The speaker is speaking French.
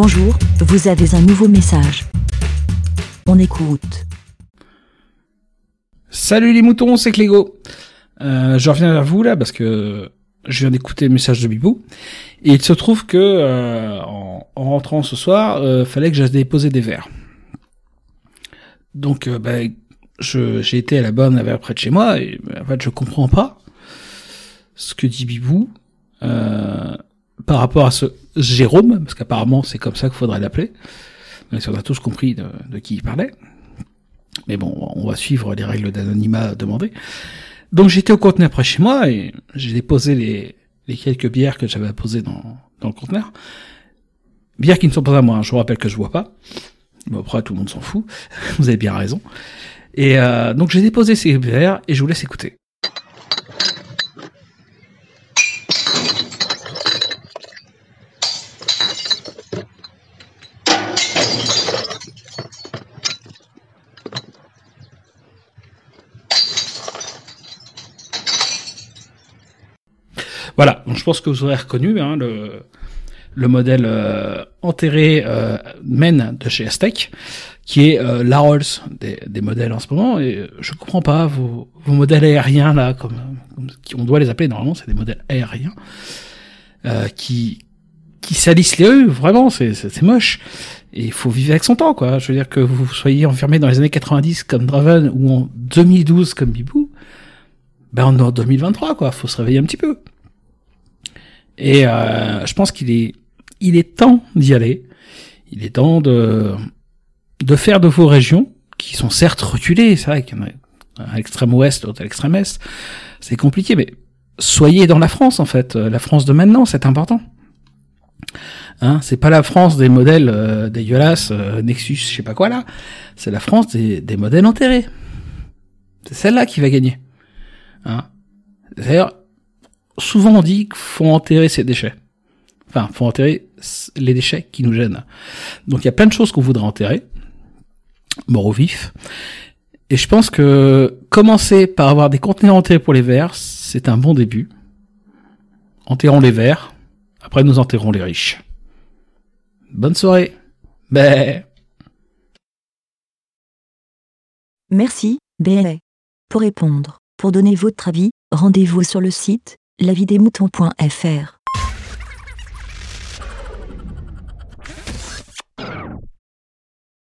Bonjour, vous avez un nouveau message. On écoute. Salut les moutons, c'est Clégo. Euh, je reviens vers vous là parce que je viens d'écouter le message de Bibou et il se trouve que euh, en, en rentrant ce soir, euh, fallait que j'aille déposer des verres. Donc euh, je j'ai été à la borne à verre près de chez moi et en fait je comprends pas ce que dit Bibou par rapport à ce Jérôme parce qu'apparemment c'est comme ça qu'il faudrait l'appeler. Même si on a tous compris de, qui il parlait. Mais bon, on va suivre les règles d'anonymat demandées. Donc j'étais au conteneur près chez moi et j'ai déposé les, quelques bières que j'avais posées dans, dans le conteneur. Bières qui ne sont pas à moi, hein. je vous rappelle que je bois pas. Bon, après, tout le monde s'en fout. Vous avez bien raison. Et euh, donc j'ai déposé ces bières et je vous laisse écouter. Voilà, donc je pense que vous aurez reconnu hein, le, le modèle euh, enterré euh, Men de chez Aztec, qui est euh, la Rolls des, des modèles en ce moment. Et je comprends pas vos, vos modèles aériens là, comme, comme on doit les appeler normalement, c'est des modèles aériens euh, qui qui salissent les rues. Vraiment, c'est c'est moche. Et il faut vivre avec son temps, quoi. Je veux dire que vous soyez enfermé dans les années 90 comme Draven ou en 2012 comme Bibou, ben on est en 2023, quoi. Faut se réveiller un petit peu. Et euh, je pense qu'il est, il est temps d'y aller. Il est temps de, de faire de vos régions, qui sont certes reculées, c'est vrai qu'il y en a à l'extrême ouest, l'autre à l'extrême est, c'est compliqué, mais soyez dans la France en fait, la France de maintenant, c'est important. Hein, c'est pas la France des modèles euh, dégueulasses, euh, Nexus, je sais pas quoi là, c'est la France des, des modèles enterrés. C'est celle-là qui va gagner. Hein. D'ailleurs, souvent on dit qu'il faut enterrer ses déchets. Enfin, faut enterrer les déchets qui nous gênent. Donc il y a plein de choses qu'on voudrait enterrer, mort au vif. Et je pense que commencer par avoir des conteneurs enterrés pour les verres, c'est un bon début. Enterrons les verres, après nous enterrons les riches. Bonne soirée. Ben. Merci, BLA. Pour répondre, pour donner votre avis, rendez-vous sur le site lavidemouton.fr.